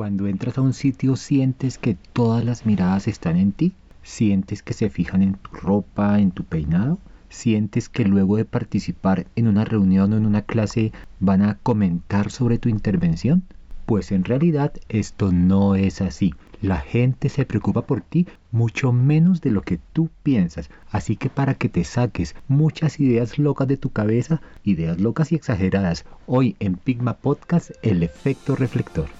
Cuando entras a un sitio sientes que todas las miradas están en ti, sientes que se fijan en tu ropa, en tu peinado, sientes que luego de participar en una reunión o en una clase van a comentar sobre tu intervención. Pues en realidad esto no es así. La gente se preocupa por ti mucho menos de lo que tú piensas. Así que para que te saques muchas ideas locas de tu cabeza, ideas locas y exageradas, hoy en Pigma Podcast, el efecto reflector.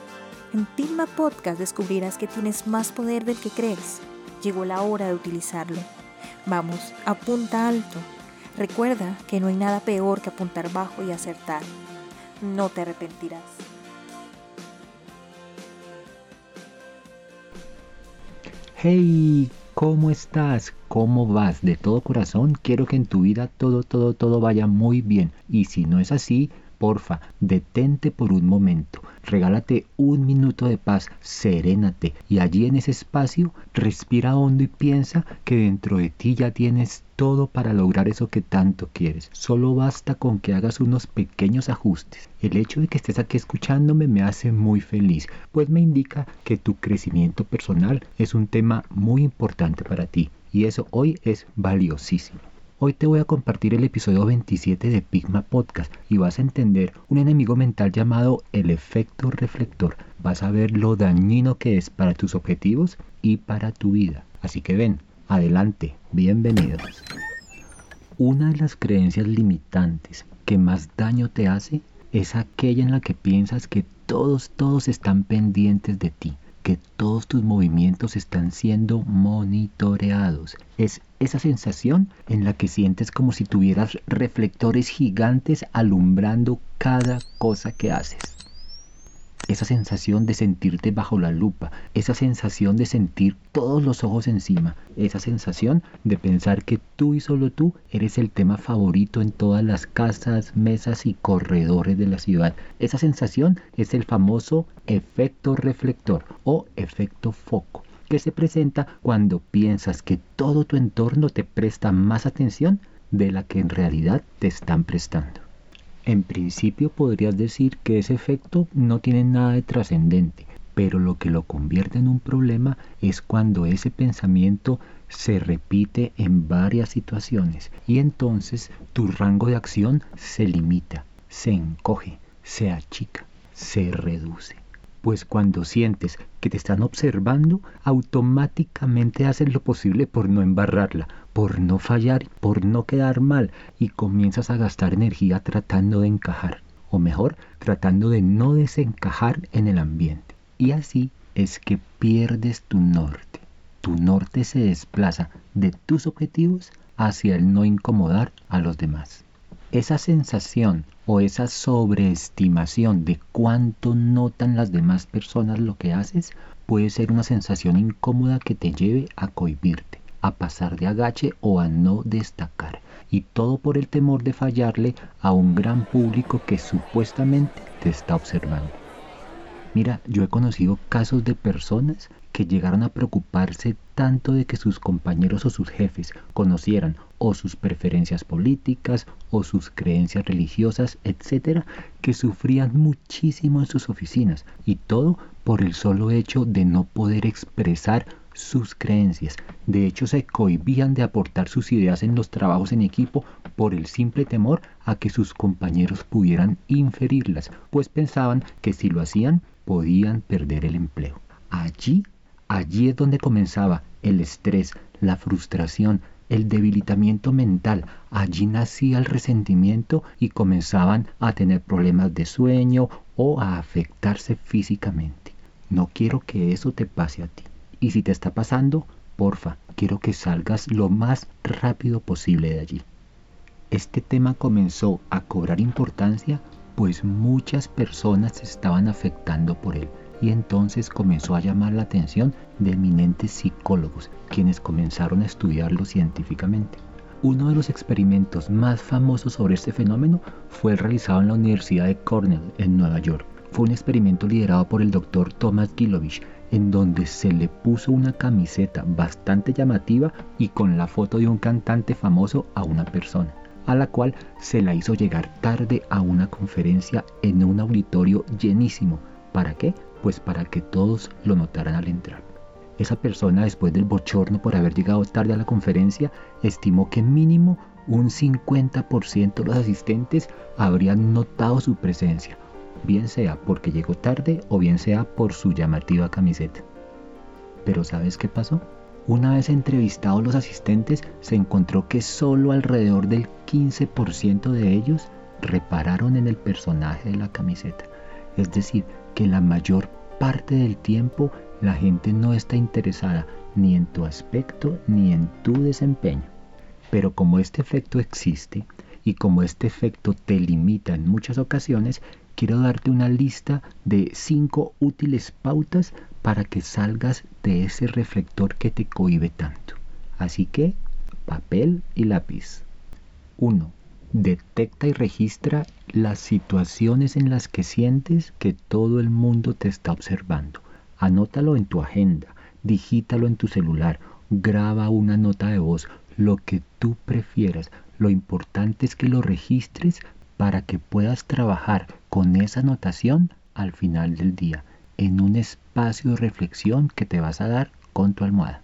En Pigma Podcast descubrirás que tienes más poder del que crees. Llegó la hora de utilizarlo. Vamos, apunta alto. Recuerda que no hay nada peor que apuntar bajo y acertar. No te arrepentirás. Hey, ¿cómo estás? ¿Cómo vas? De todo corazón quiero que en tu vida todo, todo, todo vaya muy bien. Y si no es así, porfa, detente por un momento, regálate un minuto de paz, serénate y allí en ese espacio respira hondo y piensa que dentro de ti ya tienes todo para lograr eso que tanto quieres. Solo basta con que hagas unos pequeños ajustes. El hecho de que estés aquí escuchándome me hace muy feliz, pues me indica que tu crecimiento personal es un tema muy importante para ti y eso hoy es valiosísimo. Hoy te voy a compartir el episodio 27 de Pigma Podcast y vas a entender un enemigo mental llamado el efecto reflector. Vas a ver lo dañino que es para tus objetivos y para tu vida. Así que ven, adelante, bienvenidos. Una de las creencias limitantes que más daño te hace es aquella en la que piensas que todos, todos están pendientes de ti que todos tus movimientos están siendo monitoreados. Es esa sensación en la que sientes como si tuvieras reflectores gigantes alumbrando cada cosa que haces esa sensación de sentirte bajo la lupa, esa sensación de sentir todos los ojos encima, esa sensación de pensar que tú y solo tú eres el tema favorito en todas las casas, mesas y corredores de la ciudad. Esa sensación es el famoso efecto reflector o efecto foco que se presenta cuando piensas que todo tu entorno te presta más atención de la que en realidad te están prestando. En principio podrías decir que ese efecto no tiene nada de trascendente, pero lo que lo convierte en un problema es cuando ese pensamiento se repite en varias situaciones y entonces tu rango de acción se limita, se encoge, se achica, se reduce. Pues cuando sientes que te están observando, automáticamente haces lo posible por no embarrarla, por no fallar, por no quedar mal y comienzas a gastar energía tratando de encajar, o mejor, tratando de no desencajar en el ambiente. Y así es que pierdes tu norte. Tu norte se desplaza de tus objetivos hacia el no incomodar a los demás. Esa sensación o esa sobreestimación de cuánto notan las demás personas lo que haces puede ser una sensación incómoda que te lleve a cohibirte a pasar de agache o a no destacar. Y todo por el temor de fallarle a un gran público que supuestamente te está observando. Mira, yo he conocido casos de personas que llegaron a preocuparse tanto de que sus compañeros o sus jefes conocieran o sus preferencias políticas o sus creencias religiosas, etcétera, que sufrían muchísimo en sus oficinas y todo por el solo hecho de no poder expresar sus creencias. De hecho, se cohibían de aportar sus ideas en los trabajos en equipo por el simple temor a que sus compañeros pudieran inferirlas, pues pensaban que si lo hacían podían perder el empleo. Allí, allí es donde comenzaba el estrés, la frustración, el debilitamiento mental. Allí nacía el resentimiento y comenzaban a tener problemas de sueño o a afectarse físicamente. No quiero que eso te pase a ti. Y si te está pasando, porfa, quiero que salgas lo más rápido posible de allí. Este tema comenzó a cobrar importancia pues muchas personas se estaban afectando por él y entonces comenzó a llamar la atención de eminentes psicólogos, quienes comenzaron a estudiarlo científicamente. Uno de los experimentos más famosos sobre este fenómeno fue realizado en la Universidad de Cornell, en Nueva York. Fue un experimento liderado por el doctor Thomas Gilovich, en donde se le puso una camiseta bastante llamativa y con la foto de un cantante famoso a una persona, a la cual se la hizo llegar tarde a una conferencia en un auditorio llenísimo. ¿Para qué? Pues para que todos lo notaran al entrar. Esa persona, después del bochorno por haber llegado tarde a la conferencia, estimó que mínimo un 50% de los asistentes habrían notado su presencia, bien sea porque llegó tarde o bien sea por su llamativa camiseta. Pero ¿sabes qué pasó? Una vez entrevistados los asistentes, se encontró que solo alrededor del 15% de ellos repararon en el personaje de la camiseta. Es decir, que la mayor parte del tiempo la gente no está interesada ni en tu aspecto ni en tu desempeño. Pero como este efecto existe y como este efecto te limita en muchas ocasiones, quiero darte una lista de cinco útiles pautas para que salgas de ese reflector que te cohibe tanto. Así que, papel y lápiz. 1. Detecta y registra las situaciones en las que sientes que todo el mundo te está observando. Anótalo en tu agenda, digítalo en tu celular, graba una nota de voz, lo que tú prefieras. Lo importante es que lo registres para que puedas trabajar con esa anotación al final del día, en un espacio de reflexión que te vas a dar con tu almohada.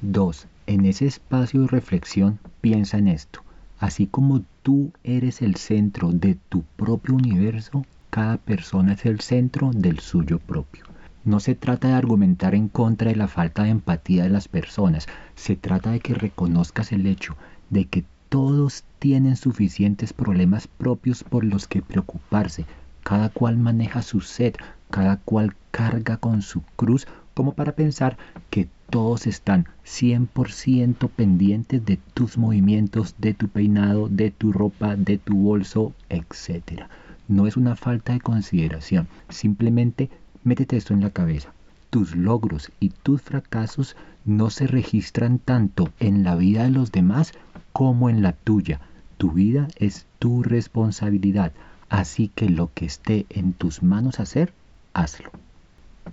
2. En ese espacio de reflexión piensa en esto. Así como tú eres el centro de tu propio universo, cada persona es el centro del suyo propio. No se trata de argumentar en contra de la falta de empatía de las personas, se trata de que reconozcas el hecho de que todos tienen suficientes problemas propios por los que preocuparse. Cada cual maneja su sed, cada cual carga con su cruz, como para pensar que todos están 100% pendientes de tus movimientos, de tu peinado, de tu ropa, de tu bolso, etc. No es una falta de consideración, simplemente métete esto en la cabeza. Tus logros y tus fracasos no se registran tanto en la vida de los demás como en la tuya. Tu vida es tu responsabilidad, así que lo que esté en tus manos hacer, hazlo.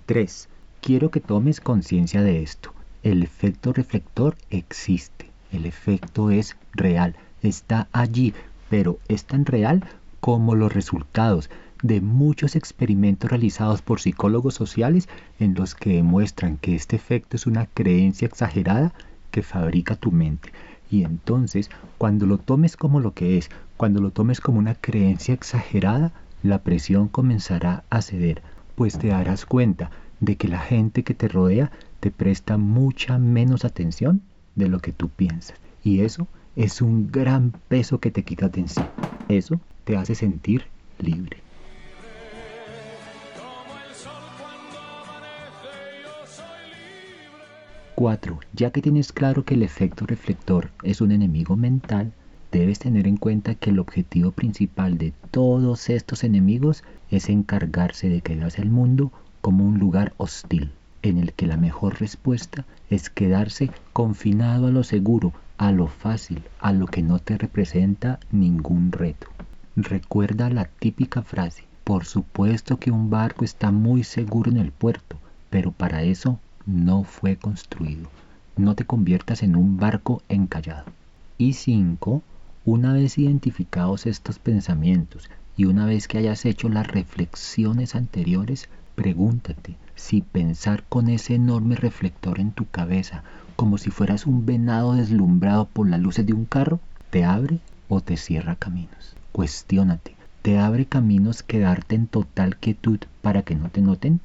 3. Quiero que tomes conciencia de esto. El efecto reflector existe. El efecto es real. Está allí, pero es tan real como los resultados de muchos experimentos realizados por psicólogos sociales en los que demuestran que este efecto es una creencia exagerada que fabrica tu mente. Y entonces, cuando lo tomes como lo que es, cuando lo tomes como una creencia exagerada, la presión comenzará a ceder, pues te darás cuenta de que la gente que te rodea te presta mucha menos atención de lo que tú piensas. Y eso es un gran peso que te quita de encima. Eso te hace sentir libre. 4. Ya que tienes claro que el efecto reflector es un enemigo mental, debes tener en cuenta que el objetivo principal de todos estos enemigos es encargarse de que veas el mundo como un lugar hostil, en el que la mejor respuesta es quedarse confinado a lo seguro, a lo fácil, a lo que no te representa ningún reto. Recuerda la típica frase, por supuesto que un barco está muy seguro en el puerto, pero para eso no fue construido. No te conviertas en un barco encallado. Y 5. Una vez identificados estos pensamientos y una vez que hayas hecho las reflexiones anteriores, pregúntate si pensar con ese enorme reflector en tu cabeza, como si fueras un venado deslumbrado por las luces de un carro, te abre o te cierra caminos. Cuestiónate, ¿te abre caminos quedarte en total quietud para que no te noten?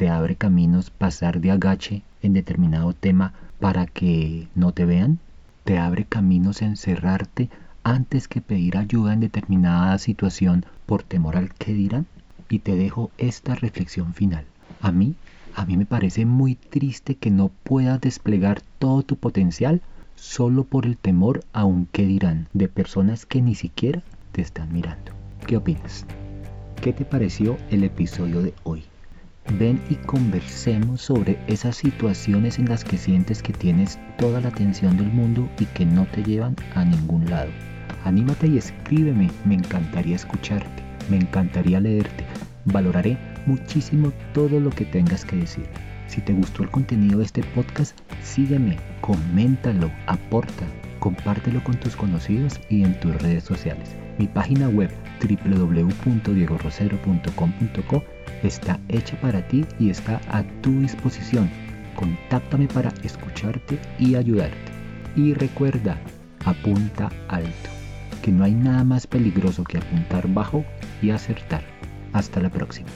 Te abre caminos pasar de agache en determinado tema para que no te vean, te abre caminos encerrarte antes que pedir ayuda en determinada situación por temor al que dirán. Y te dejo esta reflexión final. A mí, a mí me parece muy triste que no puedas desplegar todo tu potencial solo por el temor a un qué dirán de personas que ni siquiera te están mirando. ¿Qué opinas? ¿qué te pareció el episodio de hoy? Ven y conversemos sobre esas situaciones en las que sientes que tienes toda la atención del mundo y que no te llevan a ningún lado. Anímate y escríbeme, me encantaría escucharte, me encantaría leerte. Valoraré muchísimo todo lo que tengas que decir. Si te gustó el contenido de este podcast, sígueme, coméntalo, aporta, compártelo con tus conocidos y en tus redes sociales. Mi página web www.diegorosero.com.co está hecha para ti y está a tu disposición. Contáctame para escucharte y ayudarte. Y recuerda, apunta alto, que no hay nada más peligroso que apuntar bajo y acertar. Hasta la próxima.